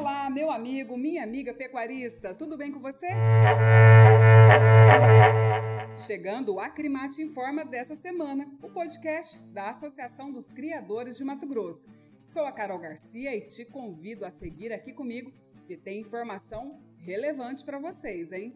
Olá, meu amigo, minha amiga pecuarista, tudo bem com você? Chegando o Acrimate Informa dessa semana, o podcast da Associação dos Criadores de Mato Grosso. Sou a Carol Garcia e te convido a seguir aqui comigo, que tem informação relevante para vocês, hein?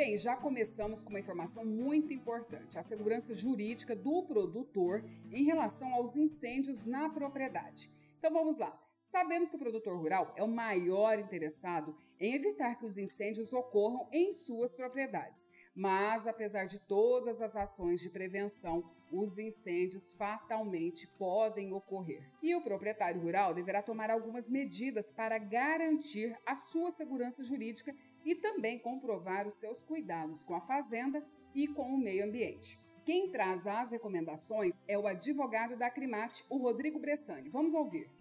Bem, já começamos com uma informação muito importante: a segurança jurídica do produtor em relação aos incêndios na propriedade. Então vamos lá. Sabemos que o produtor rural é o maior interessado em evitar que os incêndios ocorram em suas propriedades, mas apesar de todas as ações de prevenção, os incêndios fatalmente podem ocorrer. E o proprietário rural deverá tomar algumas medidas para garantir a sua segurança jurídica e também comprovar os seus cuidados com a fazenda e com o meio ambiente. Quem traz as recomendações é o advogado da Acrimate, o Rodrigo Bressani. Vamos ouvir.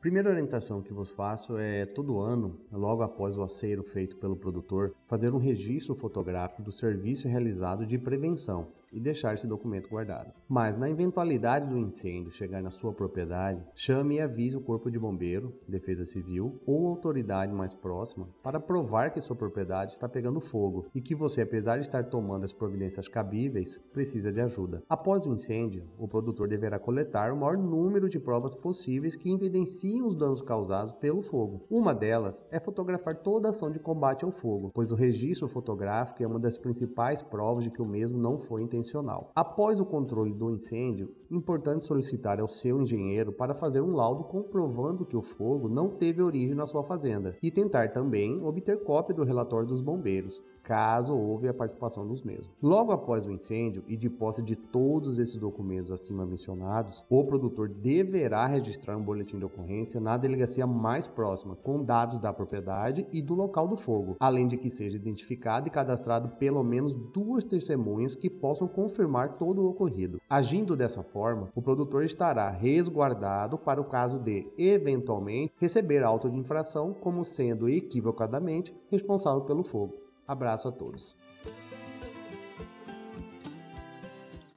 Primeira orientação que vos faço é todo ano, logo após o acero feito pelo produtor, fazer um registro fotográfico do serviço realizado de prevenção e deixar esse documento guardado. Mas na eventualidade do incêndio chegar na sua propriedade, chame e avise o Corpo de Bombeiro, Defesa Civil ou autoridade mais próxima para provar que sua propriedade está pegando fogo e que você, apesar de estar tomando as providências cabíveis, precisa de ajuda. Após o incêndio, o produtor deverá coletar o maior número de provas possíveis que evidenciem os danos causados pelo fogo. Uma delas é fotografar toda a ação de combate ao fogo, pois o registro fotográfico é uma das principais provas de que o mesmo não foi intencional. Após o controle do incêndio, importante solicitar ao seu engenheiro para fazer um laudo comprovando que o fogo não teve origem na sua fazenda e tentar também obter cópia do relatório dos bombeiros, caso houve a participação dos mesmos. Logo após o incêndio e de posse de todos esses documentos acima mencionados, o produtor deverá registrar um boletim de ocorrência na delegacia mais próxima, com dados da propriedade e do local do fogo, além de que seja identificado e cadastrado pelo menos duas testemunhas que possam confirmar todo o ocorrido. Agindo dessa forma, o produtor estará resguardado para o caso de, eventualmente, receber auto de infração como sendo equivocadamente responsável pelo fogo. Abraço a todos.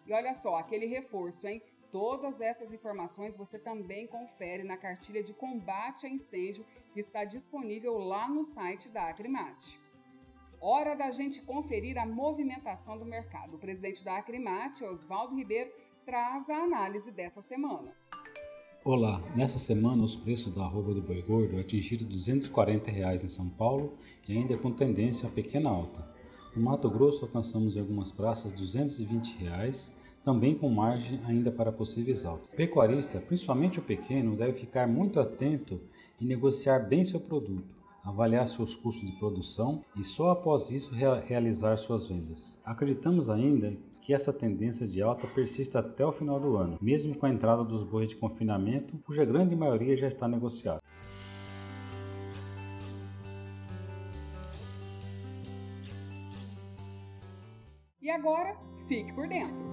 E olha só, aquele reforço, hein? Todas essas informações você também confere na cartilha de combate a incêndio que está disponível lá no site da Acrimate. Hora da gente conferir a movimentação do mercado. O presidente da Acrimate, Oswaldo Ribeiro, traz a análise dessa semana. Olá, nessa semana os preços da arroba do boi gordo atingiram 240 reais em São Paulo e ainda com tendência a pequena alta. No Mato Grosso alcançamos em algumas praças 220 reais, também com margem ainda para possíveis altas. O pecuarista, principalmente o pequeno, deve ficar muito atento e negociar bem seu produto, avaliar seus custos de produção e só após isso realizar suas vendas. Acreditamos ainda que essa tendência de alta persista até o final do ano, mesmo com a entrada dos bois de confinamento, cuja grande maioria já está negociada. E agora, fique por dentro.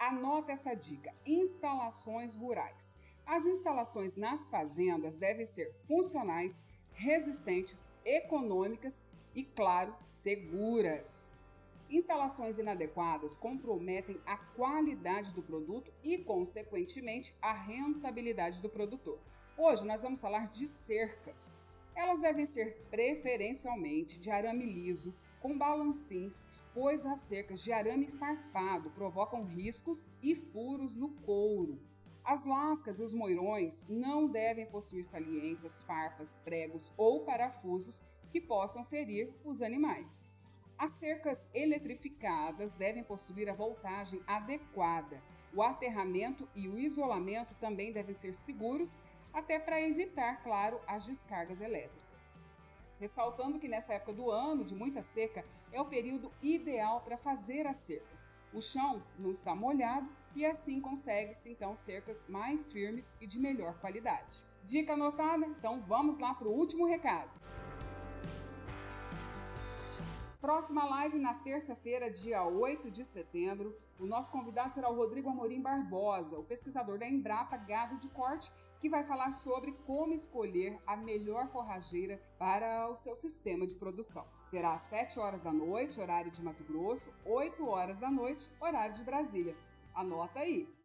Anota essa dica: instalações rurais. As instalações nas fazendas devem ser funcionais, resistentes, econômicas e, claro, seguras. Instalações inadequadas comprometem a qualidade do produto e, consequentemente, a rentabilidade do produtor. Hoje nós vamos falar de cercas. Elas devem ser preferencialmente de arame liso, com balancins, pois as cercas de arame farpado provocam riscos e furos no couro. As lascas e os moirões não devem possuir saliências, farpas, pregos ou parafusos que possam ferir os animais. As cercas eletrificadas devem possuir a voltagem adequada. O aterramento e o isolamento também devem ser seguros, até para evitar, claro, as descargas elétricas. Ressaltando que nessa época do ano, de muita seca, é o período ideal para fazer as cercas. O chão não está molhado e assim consegue-se então cercas mais firmes e de melhor qualidade. Dica anotada? Então vamos lá para o último recado. Próxima live na terça-feira, dia 8 de setembro. O nosso convidado será o Rodrigo Amorim Barbosa, o pesquisador da Embrapa Gado de Corte, que vai falar sobre como escolher a melhor forrageira para o seu sistema de produção. Será às 7 horas da noite, horário de Mato Grosso, 8 horas da noite, horário de Brasília. Anota aí!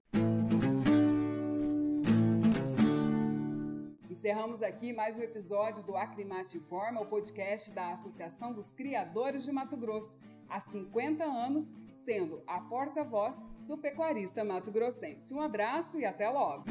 Encerramos aqui mais um episódio do Acrimate Informa, o podcast da Associação dos Criadores de Mato Grosso, há 50 anos sendo a porta-voz do pecuarista mato-grossense. Um abraço e até logo!